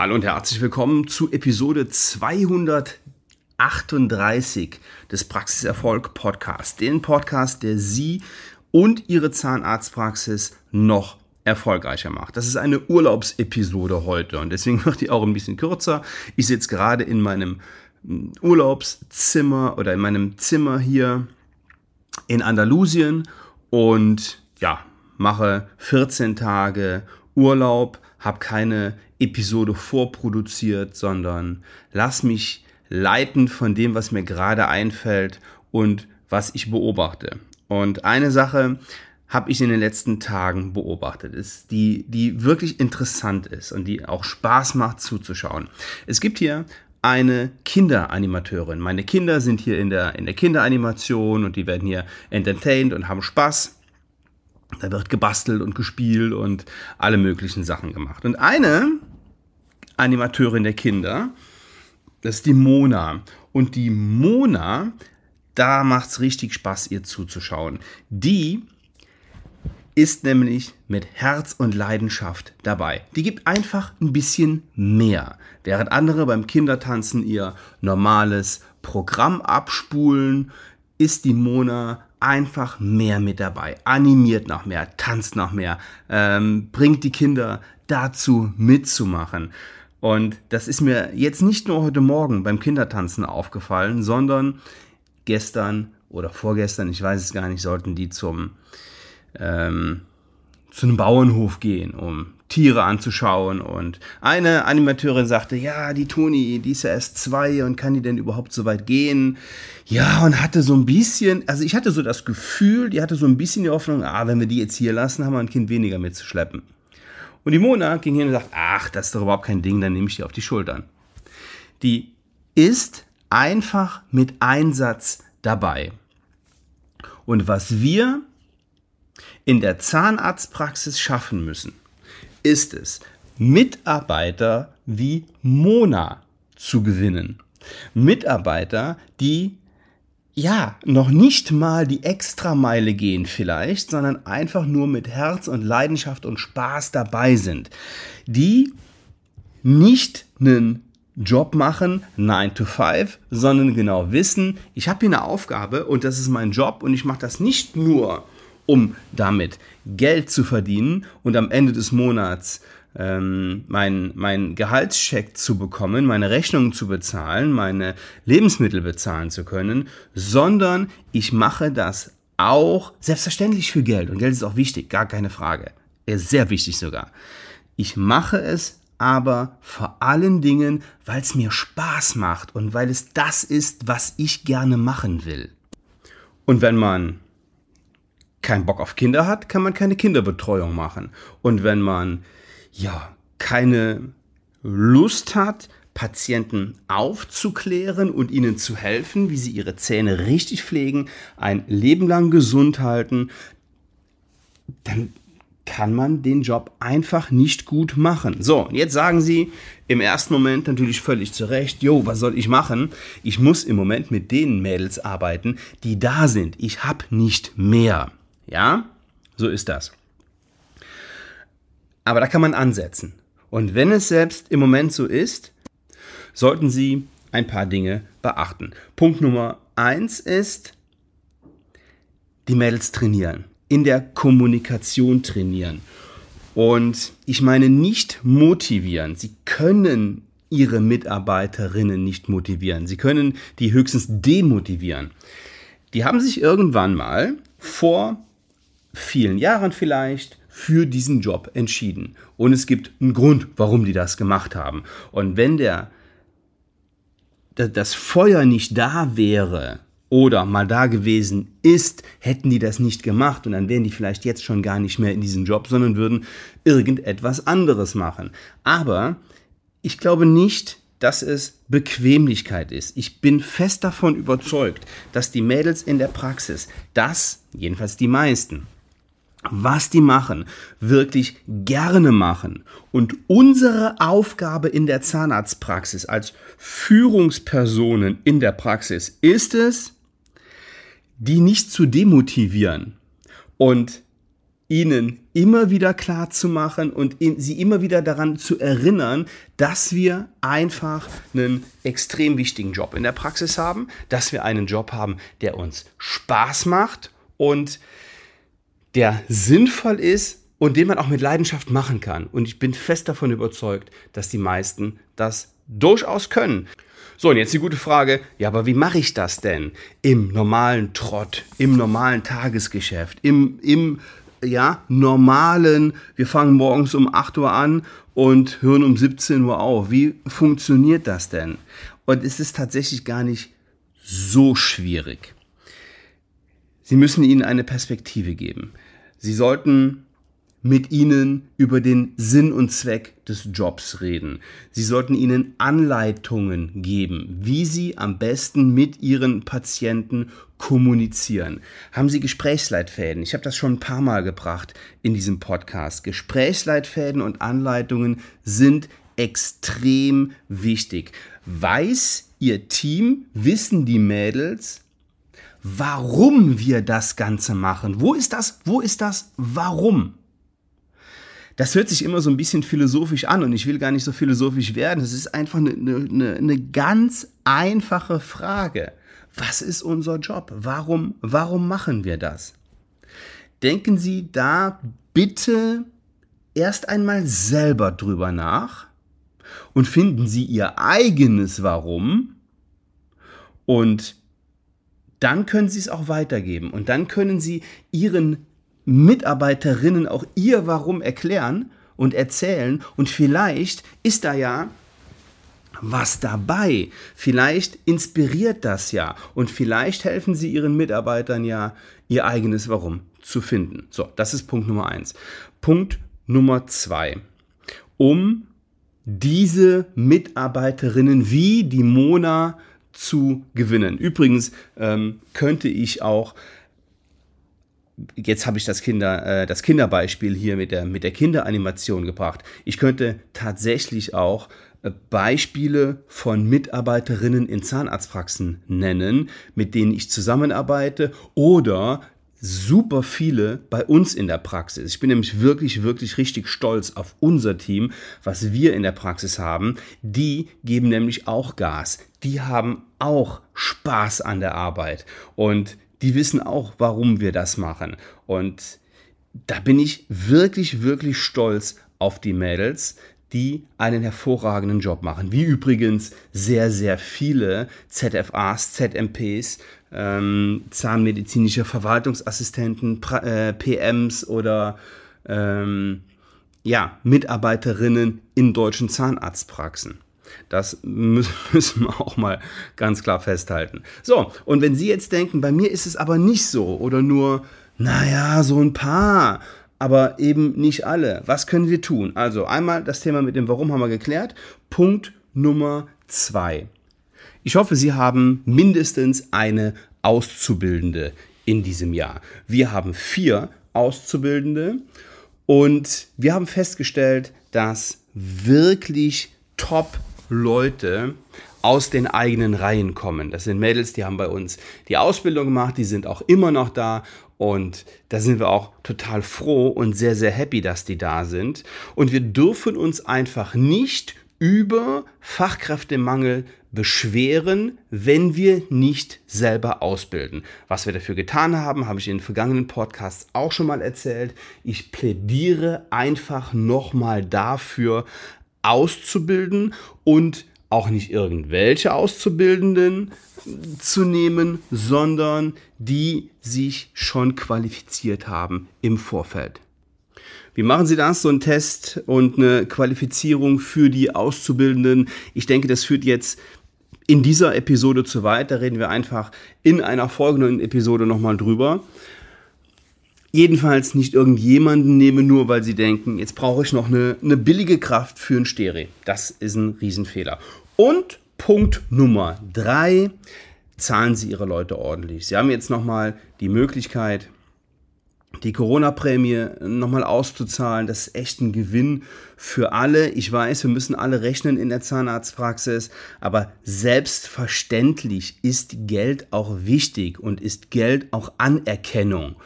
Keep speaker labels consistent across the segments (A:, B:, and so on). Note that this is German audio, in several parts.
A: Hallo und herzlich willkommen zu Episode 238 des Praxiserfolg Podcast, den Podcast, der Sie und Ihre Zahnarztpraxis noch erfolgreicher macht. Das ist eine Urlaubsepisode heute und deswegen wird die auch ein bisschen kürzer. Ich sitze gerade in meinem hm, Urlaubszimmer oder in meinem Zimmer hier in Andalusien und ja, mache 14 Tage Urlaub, habe keine Episode vorproduziert, sondern lass mich leiten von dem, was mir gerade einfällt und was ich beobachte. Und eine Sache habe ich in den letzten Tagen beobachtet, ist die, die wirklich interessant ist und die auch Spaß macht zuzuschauen. Es gibt hier eine Kinderanimateurin. Meine Kinder sind hier in der, in der Kinderanimation und die werden hier entertained und haben Spaß. Da wird gebastelt und gespielt und alle möglichen Sachen gemacht. Und eine Animateurin der Kinder. Das ist die Mona. Und die Mona, da macht es richtig Spaß, ihr zuzuschauen. Die ist nämlich mit Herz und Leidenschaft dabei. Die gibt einfach ein bisschen mehr. Während andere beim Kindertanzen ihr normales Programm abspulen, ist die Mona einfach mehr mit dabei. Animiert noch mehr, tanzt noch mehr, ähm, bringt die Kinder dazu mitzumachen. Und das ist mir jetzt nicht nur heute Morgen beim Kindertanzen aufgefallen, sondern gestern oder vorgestern, ich weiß es gar nicht, sollten die zum ähm, zu einem Bauernhof gehen, um Tiere anzuschauen. Und eine Animateurin sagte, ja, die Toni, die ist ja erst zwei und kann die denn überhaupt so weit gehen? Ja, und hatte so ein bisschen, also ich hatte so das Gefühl, die hatte so ein bisschen die Hoffnung, ah, wenn wir die jetzt hier lassen, haben wir ein Kind weniger mitzuschleppen. Und die Mona ging hin und sagt, ach, das ist doch überhaupt kein Ding, dann nehme ich die auf die Schultern. Die ist einfach mit Einsatz dabei. Und was wir in der Zahnarztpraxis schaffen müssen, ist es, Mitarbeiter wie Mona zu gewinnen. Mitarbeiter, die ja, noch nicht mal die Extrameile gehen vielleicht, sondern einfach nur mit Herz und Leidenschaft und Spaß dabei sind, die nicht einen Job machen, 9 to 5, sondern genau wissen, ich habe hier eine Aufgabe und das ist mein Job und ich mache das nicht nur, um damit Geld zu verdienen und am Ende des Monats ähm, mein, mein Gehaltscheck zu bekommen, meine Rechnungen zu bezahlen, meine Lebensmittel bezahlen zu können, sondern ich mache das auch selbstverständlich für Geld. Und Geld ist auch wichtig, gar keine Frage. Er ist sehr wichtig sogar. Ich mache es aber vor allen Dingen, weil es mir Spaß macht und weil es das ist, was ich gerne machen will. Und wenn man keinen Bock auf Kinder hat, kann man keine Kinderbetreuung machen. Und wenn man ja, keine Lust hat, Patienten aufzuklären und ihnen zu helfen, wie sie ihre Zähne richtig pflegen, ein Leben lang gesund halten, dann kann man den Job einfach nicht gut machen. So, jetzt sagen Sie im ersten Moment natürlich völlig zu Recht, jo, was soll ich machen? Ich muss im Moment mit den Mädels arbeiten, die da sind. Ich habe nicht mehr. Ja, so ist das. Aber da kann man ansetzen. Und wenn es selbst im Moment so ist, sollten Sie ein paar Dinge beachten. Punkt Nummer eins ist, die Mädels trainieren, in der Kommunikation trainieren. Und ich meine nicht motivieren. Sie können ihre Mitarbeiterinnen nicht motivieren. Sie können die höchstens demotivieren. Die haben sich irgendwann mal vor vielen Jahren vielleicht für diesen Job entschieden. Und es gibt einen Grund, warum die das gemacht haben. Und wenn der, das Feuer nicht da wäre oder mal da gewesen ist, hätten die das nicht gemacht und dann wären die vielleicht jetzt schon gar nicht mehr in diesem Job, sondern würden irgendetwas anderes machen. Aber ich glaube nicht, dass es Bequemlichkeit ist. Ich bin fest davon überzeugt, dass die Mädels in der Praxis das, jedenfalls die meisten, was die machen, wirklich gerne machen. Und unsere Aufgabe in der Zahnarztpraxis als Führungspersonen in der Praxis ist es, die nicht zu demotivieren und ihnen immer wieder klar zu machen und sie immer wieder daran zu erinnern, dass wir einfach einen extrem wichtigen Job in der Praxis haben, dass wir einen Job haben, der uns Spaß macht und der sinnvoll ist und den man auch mit Leidenschaft machen kann. Und ich bin fest davon überzeugt, dass die meisten das durchaus können. So, und jetzt die gute Frage, ja, aber wie mache ich das denn im normalen Trott, im normalen Tagesgeschäft, im, im ja, normalen, wir fangen morgens um 8 Uhr an und hören um 17 Uhr auf. Wie funktioniert das denn? Und es ist tatsächlich gar nicht so schwierig. Sie müssen ihnen eine Perspektive geben. Sie sollten mit ihnen über den Sinn und Zweck des Jobs reden. Sie sollten ihnen Anleitungen geben, wie sie am besten mit ihren Patienten kommunizieren. Haben Sie Gesprächsleitfäden? Ich habe das schon ein paar Mal gebracht in diesem Podcast. Gesprächsleitfäden und Anleitungen sind extrem wichtig. Weiß Ihr Team, wissen die Mädels, warum wir das Ganze machen? Wo ist das? Wo ist das? Warum? das hört sich immer so ein bisschen philosophisch an und ich will gar nicht so philosophisch werden. Es ist einfach eine, eine, eine ganz einfache Frage. Was ist unser Job? Warum, warum machen wir das? Denken Sie da bitte erst einmal selber drüber nach und finden Sie Ihr eigenes Warum und dann können Sie es auch weitergeben und dann können Sie Ihren Mitarbeiterinnen auch ihr Warum erklären und erzählen. Und vielleicht ist da ja was dabei. Vielleicht inspiriert das ja. Und vielleicht helfen sie ihren Mitarbeitern ja, ihr eigenes Warum zu finden. So, das ist Punkt Nummer eins. Punkt Nummer zwei. Um diese Mitarbeiterinnen wie die Mona zu gewinnen. Übrigens ähm, könnte ich auch jetzt habe ich das Kinder, äh, das Kinderbeispiel hier mit der, mit der Kinderanimation gebracht. Ich könnte tatsächlich auch äh, Beispiele von Mitarbeiterinnen in Zahnarztpraxen nennen, mit denen ich zusammenarbeite oder super viele bei uns in der Praxis. Ich bin nämlich wirklich, wirklich richtig stolz auf unser Team, was wir in der Praxis haben. Die geben nämlich auch Gas. Die haben auch Spaß an der Arbeit. Und die wissen auch, warum wir das machen. Und da bin ich wirklich, wirklich stolz auf die Mädels, die einen hervorragenden Job machen. Wie übrigens sehr, sehr viele ZFAs, ZMPs, ähm, zahnmedizinische Verwaltungsassistenten, pra, äh, PMs oder ähm, ja, Mitarbeiterinnen in deutschen Zahnarztpraxen. Das müssen wir auch mal ganz klar festhalten. So, und wenn Sie jetzt denken, bei mir ist es aber nicht so oder nur, naja, so ein paar, aber eben nicht alle. Was können wir tun? Also einmal das Thema mit dem Warum haben wir geklärt. Punkt Nummer zwei. Ich hoffe, Sie haben mindestens eine Auszubildende in diesem Jahr. Wir haben vier Auszubildende und wir haben festgestellt, dass wirklich top Leute aus den eigenen Reihen kommen. Das sind Mädels, die haben bei uns die Ausbildung gemacht, die sind auch immer noch da und da sind wir auch total froh und sehr, sehr happy, dass die da sind. Und wir dürfen uns einfach nicht über Fachkräftemangel beschweren, wenn wir nicht selber ausbilden. Was wir dafür getan haben, habe ich in den vergangenen Podcasts auch schon mal erzählt. Ich plädiere einfach nochmal dafür, auszubilden und auch nicht irgendwelche Auszubildenden zu nehmen, sondern die sich schon qualifiziert haben im Vorfeld. Wie machen Sie das? So ein Test und eine Qualifizierung für die Auszubildenden. Ich denke, das führt jetzt in dieser Episode zu weit. Da reden wir einfach in einer folgenden Episode nochmal drüber jedenfalls nicht irgendjemanden nehme, nur weil sie denken, jetzt brauche ich noch eine, eine billige Kraft für ein Stereo. Das ist ein Riesenfehler. Und Punkt Nummer drei, zahlen Sie Ihre Leute ordentlich. Sie haben jetzt nochmal die Möglichkeit, die Corona-Prämie nochmal auszuzahlen. Das ist echt ein Gewinn für alle. Ich weiß, wir müssen alle rechnen in der Zahnarztpraxis, aber selbstverständlich ist Geld auch wichtig und ist Geld auch Anerkennung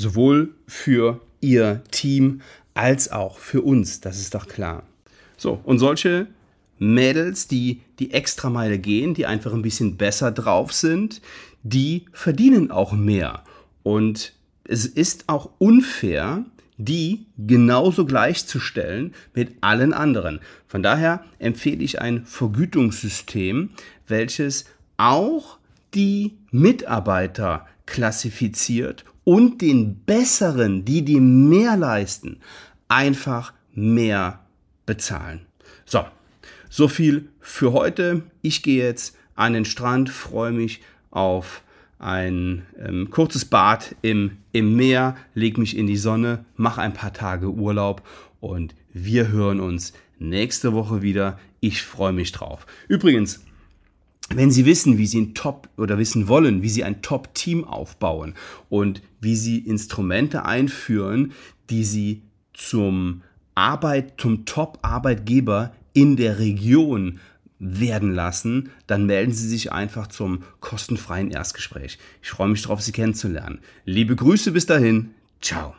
A: sowohl für Ihr Team als auch für uns, das ist doch klar. So, und solche Mädels, die die Extrameile gehen, die einfach ein bisschen besser drauf sind, die verdienen auch mehr. Und es ist auch unfair, die genauso gleichzustellen mit allen anderen. Von daher empfehle ich ein Vergütungssystem, welches auch die Mitarbeiter klassifiziert und den Besseren, die die mehr leisten, einfach mehr bezahlen. So, so viel für heute. Ich gehe jetzt an den Strand, freue mich auf ein ähm, kurzes Bad im, im Meer, leg mich in die Sonne, mache ein paar Tage Urlaub und wir hören uns nächste Woche wieder. Ich freue mich drauf. Übrigens, wenn Sie wissen, wie Sie ein Top oder wissen wollen, wie Sie ein Top-Team aufbauen und wie Sie Instrumente einführen, die Sie zum Arbeit, zum Top-Arbeitgeber in der Region werden lassen, dann melden Sie sich einfach zum kostenfreien Erstgespräch. Ich freue mich darauf, Sie kennenzulernen. Liebe Grüße bis dahin. Ciao.